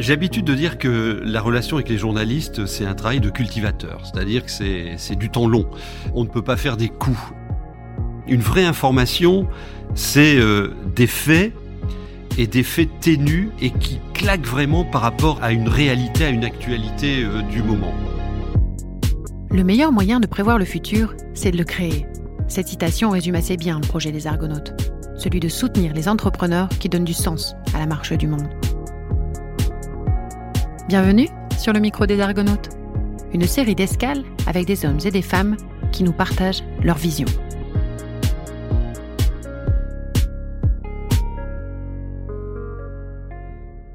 J'ai l'habitude de dire que la relation avec les journalistes, c'est un travail de cultivateur, c'est-à-dire que c'est du temps long. On ne peut pas faire des coups. Une vraie information, c'est euh, des faits et des faits ténus et qui claquent vraiment par rapport à une réalité, à une actualité euh, du moment. Le meilleur moyen de prévoir le futur, c'est de le créer. Cette citation résume assez bien le projet des Argonautes, celui de soutenir les entrepreneurs qui donnent du sens à la marche du monde. Bienvenue sur le micro des Argonautes, une série d'escales avec des hommes et des femmes qui nous partagent leur vision.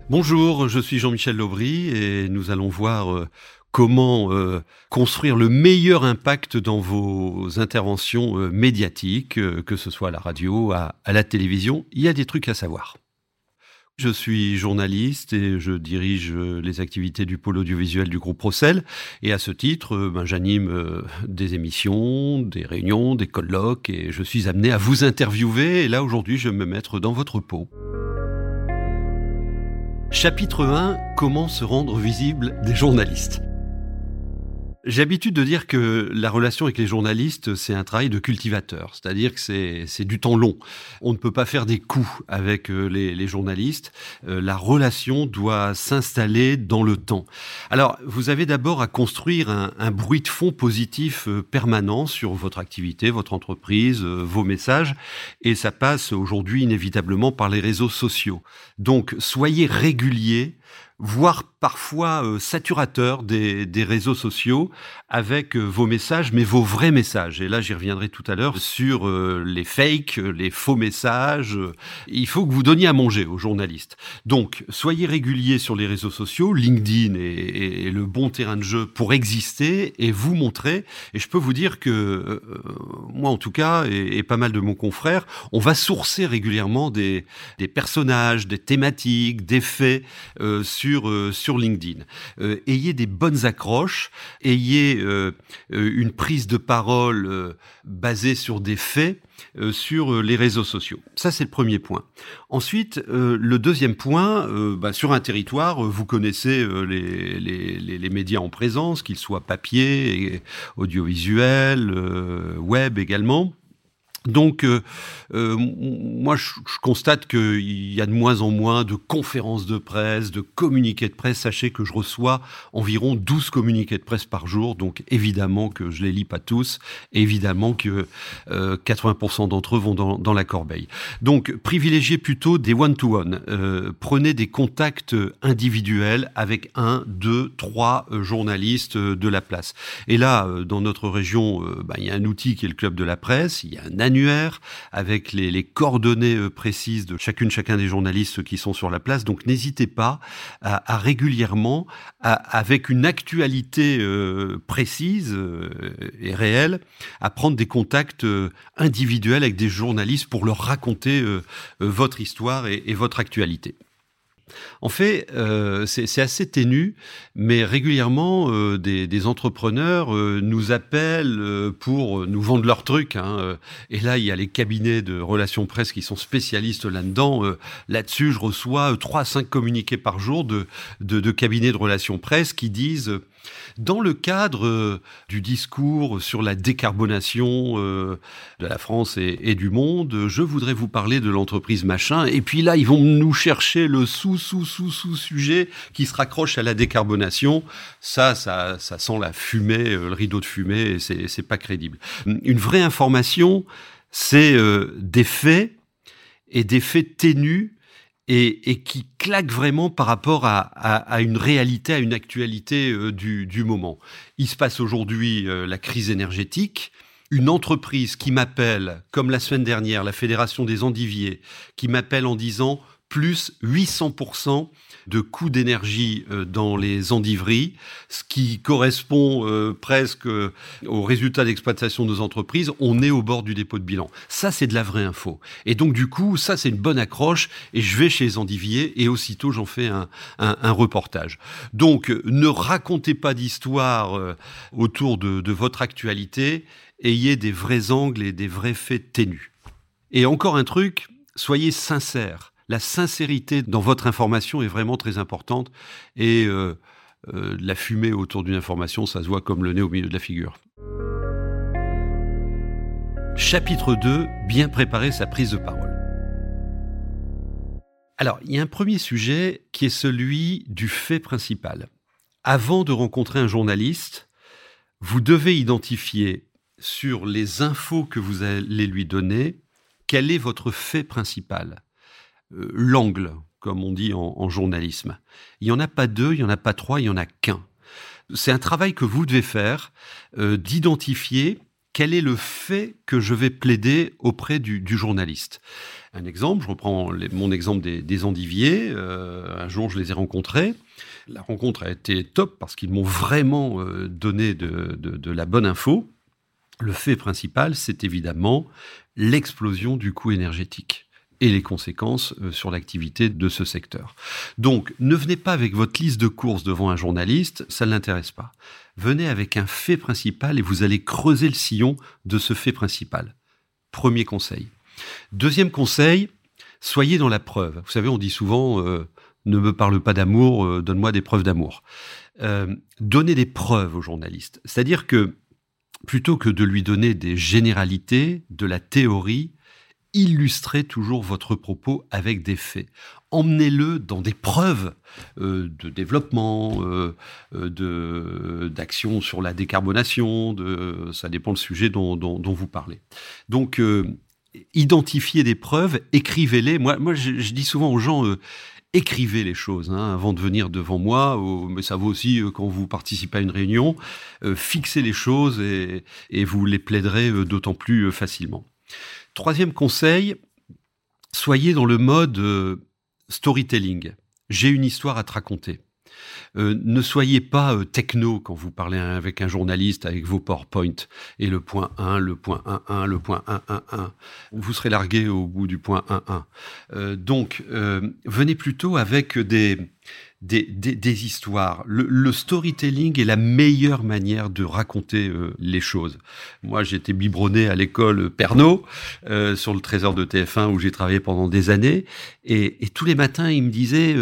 Bonjour, je suis Jean-Michel Laubry et nous allons voir euh, comment euh, construire le meilleur impact dans vos interventions euh, médiatiques, que ce soit à la radio, à la télévision. Il y a des trucs à savoir. Je suis journaliste et je dirige euh, les activités du pôle audiovisuel du groupe Procel. Et à ce titre, euh, ben, j'anime euh, des émissions, des réunions, des colloques et je suis amené à vous interviewer. Et là, aujourd'hui, je vais me mettre dans votre peau. Chapitre 1 Comment se rendre visible des journalistes j'ai l'habitude de dire que la relation avec les journalistes, c'est un travail de cultivateur, c'est-à-dire que c'est du temps long. On ne peut pas faire des coups avec euh, les, les journalistes. Euh, la relation doit s'installer dans le temps. Alors, vous avez d'abord à construire un, un, bruit de fond positif euh, permanent sur votre activité, votre entreprise, vos messages, et ça passe aujourd'hui inévitablement par les réseaux sociaux. Donc, soyez réguliers voire parfois euh, saturateur des, des, réseaux sociaux avec euh, vos messages, mais vos vrais messages. Et là, j'y reviendrai tout à l'heure sur euh, les fakes, les faux messages. Il faut que vous donniez à manger aux journalistes. Donc, soyez réguliers sur les réseaux sociaux. LinkedIn est, le bon terrain de jeu pour exister et vous montrer. Et je peux vous dire que moi, en tout cas, et, pas mal de mon confrères, on va sourcer régulièrement des, des personnages, des thématiques, des faits euh, sur LinkedIn. Euh, ayez des bonnes accroches, ayez euh, une prise de parole basée sur des faits sur les réseaux sociaux. Ça, c'est le premier point. Ensuite, le deuxième point, bah, sur un territoire, vous connaissez les, les, les, médias en présence, qu'ils soient papier, audiovisuel, web également. Donc, euh, euh, moi, je, constate qu'il y a de moins en moins de conférences de presse, de communiqués de presse. Sachez que je reçois environ 12 communiqués de presse par jour, donc évidemment que je les lis pas tous, évidemment que 80% euh, d'entre eux vont dans, dans, la corbeille. Donc, privilégiez plutôt des one-to-one. prenez des contacts individuels avec un, deux, trois journalistes de la place. Et là, dans notre région, bah, il y a un outil qui est le club de la presse, il y a un avec les, coordonnées euh, précises de chacune, chacun des journalistes qui sont sur la place. Donc n'hésitez pas à, régulièrement, avec une actualité euh, précise euh, et réelle, à prendre des contacts individuels avec des journalistes pour leur raconter votre histoire et votre actualité. En fait, euh, c'est assez ténu, mais régulièrement, euh, des, entrepreneurs euh, nous appellent pour nous vendre leurs trucs. Hein, et là, il y a les cabinets de relations presse qui sont spécialistes là-dedans. Là-dessus, je reçois 3 à 5 communiqués par jour de, de cabinets de relations presse qui disent dans le cadre euh, du discours sur la décarbonation euh, de la France et, du monde, je voudrais vous parler de l'entreprise machin. Et puis là, ils vont nous chercher le sous-sous-sous-sous-sujet qui se raccroche à la décarbonation. Ça, ça, ça sent la fumée, euh, le rideau de fumée, et c'est pas crédible. Une vraie information, c'est des faits et des faits ténus et, qui claque vraiment par rapport à, une réalité, à une actualité euh, du, du, moment. Il se passe aujourd'hui euh, la crise énergétique. Une entreprise qui m'appelle, comme la semaine dernière, la Fédération des Endiviers, qui m'appelle en disant plus 800% de coûts d'énergie euh, dans les endiveries, ce qui correspond euh, presque euh, aux résultats d'exploitation de nos entreprises. On est au bord du dépôt de bilan. Ça, c'est de la vraie info. Et donc, du coup, ça, c'est une bonne accroche. Et je vais chez les endiviers et aussitôt, j'en fais un, un, reportage. Donc, ne racontez pas d'histoire autour de, de votre actualité. Ayez des vrais angles et des vrais faits ténus. Et encore un truc, soyez sincères La sincérité dans votre information est vraiment très importante et euh, euh, la fumée autour d'une information, ça se voit comme le nez au milieu de la figure. Chapitre 2, bien préparer sa prise de parole. Alors, il y a un premier sujet qui est celui du fait principal. Avant de rencontrer un journaliste, vous devez identifier sur les infos que vous allez lui donner quel est votre fait principal, euh, l'angle, comme on dit en, journalisme. Il n'y en a pas deux, il n'y en a pas trois, il n'y en a qu'un. C'est un travail que vous devez faire, euh, d'identifier quel est le fait que je vais plaider auprès du, journaliste. Un exemple, je reprends mon exemple des, endiviers. Euh, un jour, je les ai rencontrés. La rencontre a été top parce qu'ils m'ont vraiment donné de, la bonne info. Le fait principal, c'est évidemment l'explosion du coût énergétique et les conséquences euh, sur l'activité de ce secteur. Donc, ne venez pas avec votre liste de courses devant un journaliste, ça ne l'intéresse pas. Venez avec un fait principal et vous allez creuser le sillon de ce fait principal. Premier conseil. Deuxième conseil, soyez dans la preuve. Vous savez, on dit souvent, euh, ne me parle pas d'amour, euh, donne-moi des preuves d'amour. donnez des preuves aux journalistes. C'est-à-dire que plutôt que de lui donner des généralités, de la théorie, illustrez toujours votre propos avec des faits. Emmenez-le dans des preuves euh, de développement, euh, euh d'action sur la décarbonation, ça dépend le sujet dont, vous parlez. Donc, identifiez des preuves, écrivez-les. Moi, je, dis souvent aux gens, écrivez les choses hein, avant de venir devant moi, mais ça vaut aussi quand vous participez à une réunion, fixez les choses et, vous les plaiderez d'autant plus facilement. Troisième conseil, soyez dans le mode storytelling. J'ai une histoire à te raconter. Euh, ne soyez pas euh, techno quand vous parlez avec un journaliste avec vos PowerPoint et le point 1, le point 1, le point 1, 1, 1. Vous serez largué au bout du point 1, 1. Euh, donc, venez plutôt avec des, des, des, histoires. Le, storytelling est la meilleure manière de raconter les choses. Moi, j'étais biberonné à l'école Pernod, sur le Trésor de TF1, où j'ai travaillé pendant des années. Et, et, tous les matins, il me disait,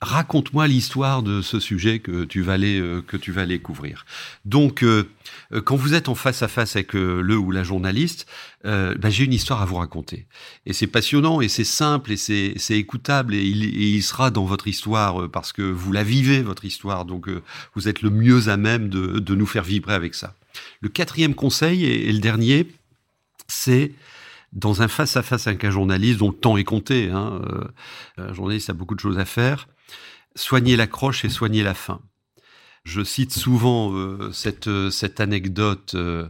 raconte-moi l'histoire de ce sujet que tu vas aller euh, que tu vas aller couvrir. Donc, euh, euh, quand vous êtes en face à face avec le ou la journaliste, ben, j'ai une histoire à vous raconter. Et c'est passionnant et c'est simple et c'est écoutable et il, il, sera dans votre histoire parce que vous la vivez votre histoire. Donc, vous êtes le mieux à même de, de nous faire vibrer avec ça. Le quatrième conseil et, le dernier, c'est dans un face-à-face avec un journaliste dont le temps est compté, hein, un journaliste a beaucoup de choses à faire, soigner l'accroche et soigner la fin. Je cite souvent euh, cette, euh, cette anecdote euh,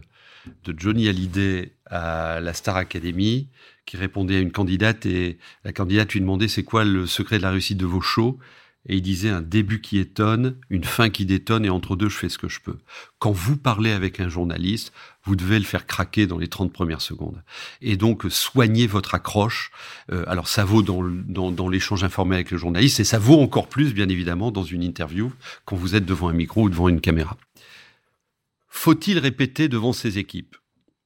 de Johnny Hallyday à la Star Academy, qui répondait à une candidate et la candidate lui demandait c'est quoi le secret de la réussite de vos shows? Et il disait un début qui étonne, une fin qui détonne, et entre deux, je fais ce que je peux. Quand vous parlez avec un journaliste, vous devez le faire craquer dans les 30 premières secondes. Et donc, soignez votre accroche. Euh, alors, ça vaut dans, dans, l'échange informel avec le journaliste, et ça vaut encore plus, bien évidemment, dans une interview, quand vous êtes devant un micro ou devant une caméra. Faut-il répéter devant ses équipes?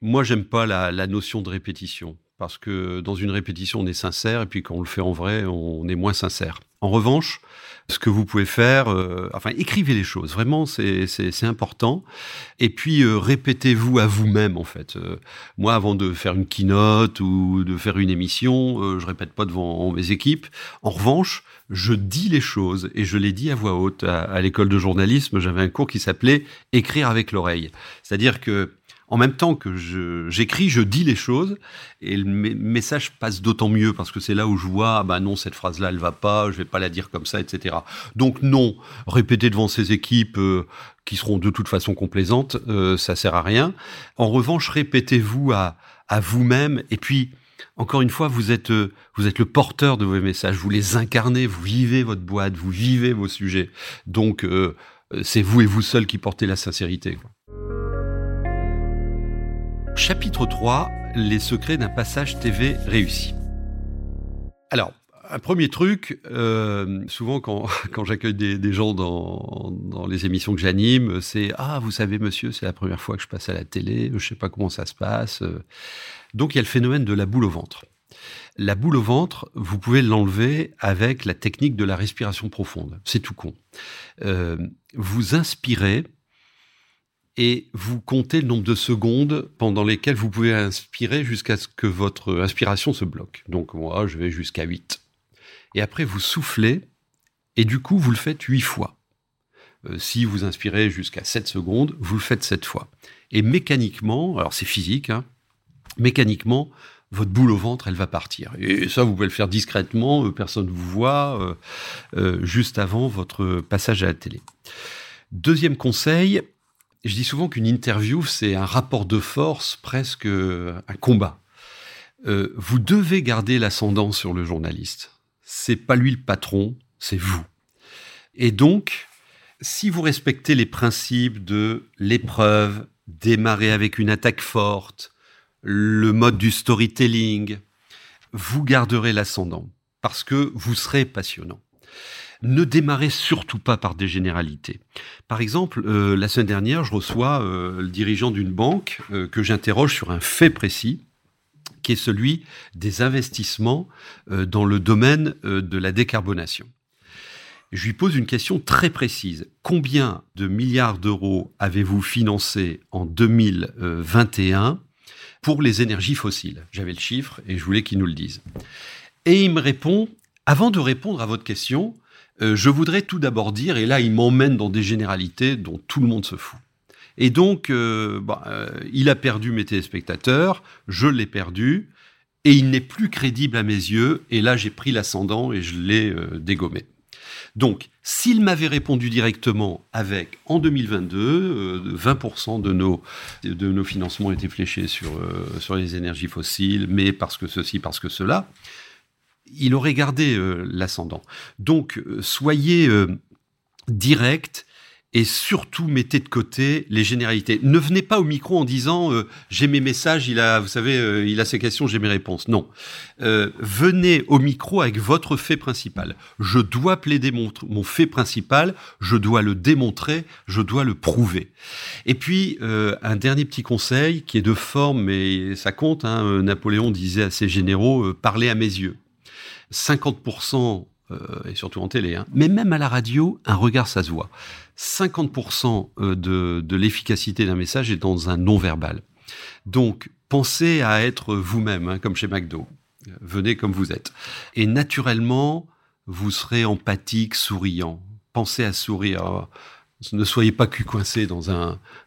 Moi, j'aime pas la, la notion de répétition parce que dans une répétition, on est sincère, et puis quand on le fait en vrai, on est moins sincère. En revanche, ce que vous pouvez faire, euh, enfin, écrivez les choses, vraiment, c'est important. Et puis, euh, répétez-vous à vous-même, en fait. Euh, moi, avant de faire une keynote ou de faire une émission, je répète pas devant mes équipes. En revanche, je dis les choses, et je les dis à voix haute. à l'école de journalisme, j'avais un cours qui s'appelait Écrire avec l'oreille. C'est-à-dire que en même temps que j'écris, je, dis les choses et le message passe d'autant mieux parce que c'est là où je vois, ah bah non, cette phrase-là, elle va pas, je vais pas la dire comme ça, etc. Donc non, répéter devant ces équipes euh, qui seront de toute façon complaisantes, euh, ça sert à rien. En revanche, répétez-vous à, à vous-même et puis encore une fois, vous êtes, euh, vous êtes le porteur de vos messages, vous les incarnez, vous vivez votre boîte, vous vivez vos sujets. Donc, c'est vous et vous seul qui portez la sincérité. Quoi. Chapitre 3 Les secrets d'un passage TV réussi. Alors, un premier truc, euh, souvent quand, quand j'accueille des, gens dans, dans, les émissions que j'anime, c'est Ah, vous savez, monsieur, c'est la première fois que je passe à la télé, je sais pas comment ça se passe. Donc, il y a le phénomène de la boule au ventre. La boule au ventre, vous pouvez l'enlever avec la technique de la respiration profonde. C'est tout con. Euh, vous inspirez et vous comptez le nombre de secondes pendant lesquelles vous pouvez inspirer jusqu'à ce que votre inspiration se bloque. Donc moi, je vais jusqu'à 8. Et après, vous soufflez et du coup, vous le faites 8 fois. Euh, si vous inspirez jusqu'à 7 secondes, vous le faites 7 fois. Et mécaniquement, alors c'est physique, hein, mécaniquement, votre boule au ventre, elle va partir. Et ça, vous pouvez le faire discrètement, euh, personne ne vous voit, euh, juste avant votre passage à la télé. Deuxième conseil, je dis souvent qu'une interview, c'est un rapport de force, presque un combat. vous devez garder l'ascendant sur le journaliste. C'est pas lui le patron, c'est vous. Et donc, si vous respectez les principes de l'épreuve, démarrer avec une attaque forte, le mode du storytelling, vous garderez l'ascendant parce que vous serez passionnant. Ne démarrez surtout pas par des généralités. Par exemple, euh, la semaine dernière, je reçois euh, le dirigeant d'une banque euh, que j'interroge sur un fait précis qui est celui des investissements dans le domaine de la décarbonation je lui pose une question très précise. Combien de milliards d'euros avez-vous financé en 2021 pour les énergies fossiles? J'avais le chiffre et je voulais qu'il nous le dise. Et il me répond, avant de répondre à votre question, euh, je voudrais tout d'abord dire, et là il m'emmène dans des généralités dont tout le monde se fout. Et donc, euh, bah, euh, il a perdu mes téléspectateurs, je l'ai perdu, et il n'est plus crédible à mes yeux, et là j'ai pris l'ascendant et je l'ai dégommé. Donc, s'il m'avait répondu directement avec, en 2022, 20% euh, de nos, de nos financements étaient fléchés sur, sur les énergies fossiles, mais parce que ceci, parce que cela, il aurait gardé euh, l'ascendant. Donc, soyez direct et surtout mettez de côté les généralités. Ne venez pas au micro en disant euh, j'ai mes messages, il a, vous savez, euh, il a ses questions, j'ai mes réponses. Non, euh, venez au micro avec votre fait principal. Je dois plaider mon, fait principal, je dois le démontrer, je dois le prouver. Et puis un dernier petit conseil qui est de forme, mais ça compte. Hein, Napoléon disait à ses généraux parlez à mes yeux. 50% et surtout en télé, hein, mais même à la radio, un regard ça se voit. 50% euh, de, de l'efficacité d'un message est dans un non-verbal. Donc, pensez à être vous-même, hein, comme chez McDo. Venez comme vous êtes. Et naturellement, vous serez empathique, souriant. Pensez à sourire. Ne soyez pas cul coincé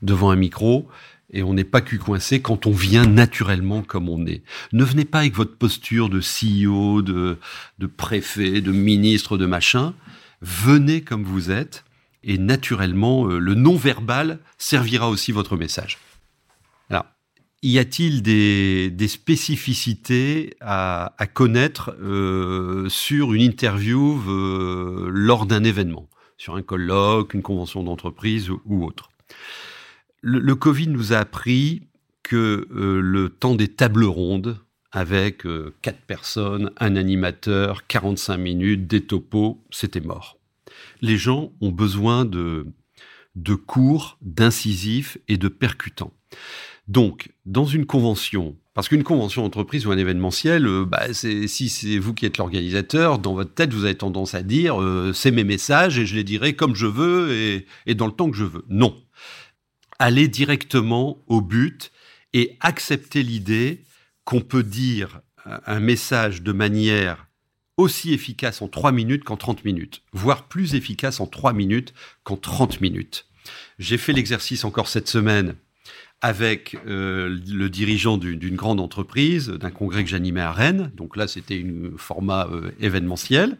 devant un micro. Et on n'est pas cul coincé quand on vient naturellement comme on est. Ne venez pas avec votre posture de CEO, de, de préfet, de ministre, de machin. Venez comme vous êtes et naturellement, euh, le non-verbal servira aussi votre message. Alors, y a-t-il des, spécificités à, connaître euh, sur une interview euh, lors d'un événement, sur un colloque, une convention d'entreprise ou autre? Le, Covid nous a appris que le temps des tables rondes, avec quatre personnes, un animateur, 45 minutes, des topos, c'était mort les gens ont besoin de, de cours, d'incisifs et de percutants. Donc, dans une convention, parce qu'une convention d'entreprise ou un événementiel, euh, bah, si c'est vous qui êtes l'organisateur, dans votre tête, vous avez tendance à dire euh, c'est mes messages et je les dirai comme je veux et dans le temps que je veux. Non. Allez directement au but et acceptez l'idée qu'on peut dire un message de manière aussi efficace en 3 minutes qu'en 30 minutes, voire plus efficace en 3 minutes qu'en 30 minutes. J'ai fait l'exercice encore cette semaine avec euh, le dirigeant d'une grande entreprise, d'un congrès que j'animais à Rennes. Donc là, c'était un format euh, événementiel.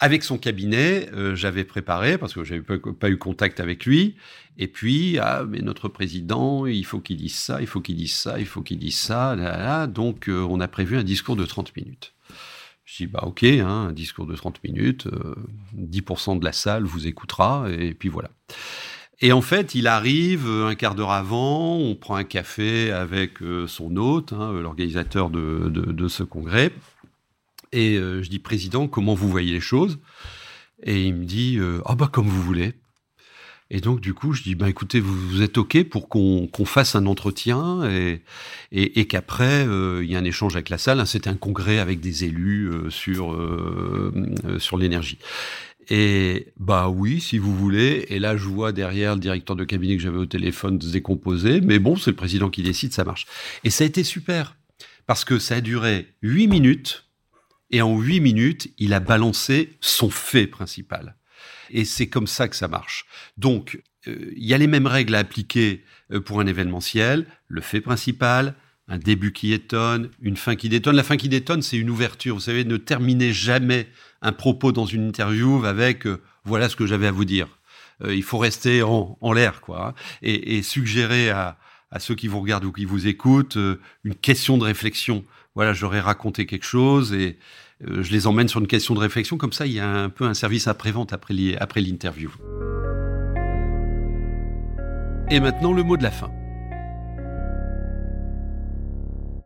Avec son cabinet, euh, j'avais préparé, parce que j'avais pas, pas eu contact avec lui. Et puis, ah, mais notre président, il faut qu'il dise ça, il faut qu'il dise ça, il faut qu'il dise ça. Donc, on a prévu un discours de 30 minutes. Je dis, bah ok, hein, un discours de 30 minutes, 10% euh, de la salle vous écoutera, et puis voilà. Et en fait, il arrive euh, un quart d'heure avant, on prend un café avec euh, son hôte, hein, l'organisateur de, ce congrès, et je dis, Président, comment vous voyez les choses? Et il me dit, ah bah comme vous voulez. Et donc, du coup, je dis, ben, écoutez, vous, êtes OK pour qu'on fasse un entretien et, et, qu'après, euh, il y a un échange avec la salle. C'était un congrès avec des élus euh, sur, euh, sur l'énergie. Et bah oui, si vous voulez. Et là, je vois derrière le directeur de cabinet que j'avais au téléphone se décomposer. Mais bon, c'est le président qui décide, ça marche. Et ça a été super. Parce que ça a duré huit minutes. Et en huit minutes, il a balancé son fait principal. Et c'est comme ça que ça marche. Donc, euh, il y a les mêmes règles à appliquer euh, pour un événementiel. Le fait principal, un début qui étonne, une fin qui détonne. La fin qui détonne, c'est une ouverture. Vous savez, ne terminez jamais un propos dans une interview avec euh, voilà ce que j'avais à vous dire. il faut rester en, l'air, quoi, hein, et, suggérer à, ceux qui vous regardent ou qui vous écoutent une question de réflexion. Voilà, j'aurais raconté quelque chose et euh, je les emmène sur une question de réflexion. Comme ça, il y a un peu un service après-vente après l'interview. Et maintenant, le mot de la fin.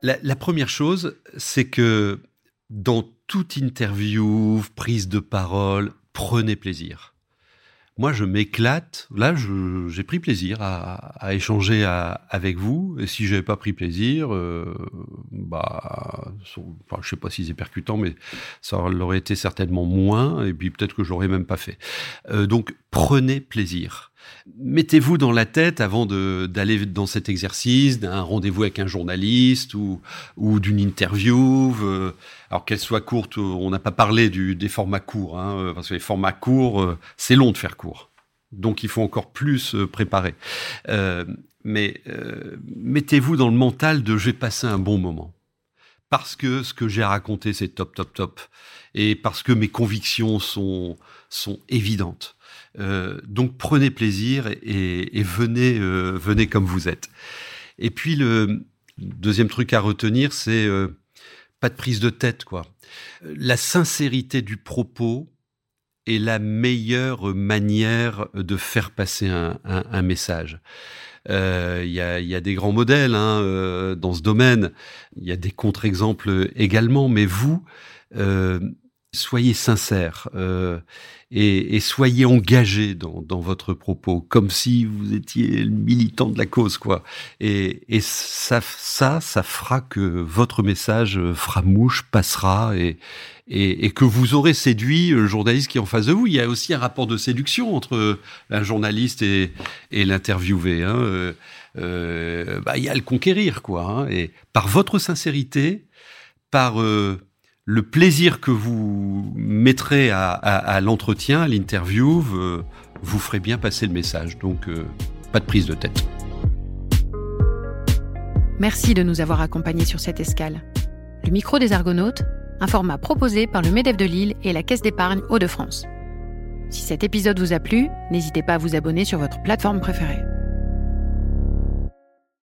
La, première chose, c'est que dans toute interview, prise de parole, prenez plaisir moi, je m'éclate. Là, j'ai pris plaisir à, échanger avec vous. Et si j'avais pas pris plaisir, euh, bah, je sais pas si c'est percutant, mais ça l'aurait été certainement moins. Et puis peut-être que je l'aurais même pas fait. Euh, donc, prenez plaisir. Mettez-vous dans la tête avant d'aller dans cet exercice d'un rendez-vous avec un journaliste ou, d'une interview. Euh, alors qu'elle soit courte, on n'a pas parlé du, des formats courts, hein, euh, parce que les formats courts, euh, c'est long de faire court. Donc il faut encore plus préparer. mais mettez-vous dans le mental de j'ai passé un bon moment. Parce que ce que j'ai raconté, c'est top, top, top. Et parce que mes convictions sont, sont évidentes. Euh, donc prenez plaisir et, venez, euh, venez comme vous êtes. Et puis le deuxième truc à retenir, c'est euh, pas de prise de tête, quoi. La sincérité du propos est la meilleure manière de faire passer un, message. Il y, a, des grands modèles hein, dans ce domaine. Il y a des contre-exemples également, mais vous, soyez sincère euh, et, soyez engagé dans, votre propos, comme si vous étiez militant de la cause, quoi. Et, ça, ça, ça fera que votre message fera mouche, passera et, et, que vous aurez séduit le journaliste qui est en face de vous. Il y a aussi un rapport de séduction entre un journaliste et, l'interviewé. Hein. Euh, euh, bah, il y a le conquérir, quoi. Hein. Et par votre sincérité, par le plaisir que vous mettrez à, l'entretien, à l'interview, vous ferez bien passer le message. Donc, euh, pas de prise de tête. Merci de nous avoir accompagnés sur cette escale. Le micro des Argonautes, un format proposé par le MEDEF de Lille et la Caisse d'épargne Hauts-de-France. Si cet épisode vous a plu, n'hésitez pas à vous abonner sur votre plateforme préférée.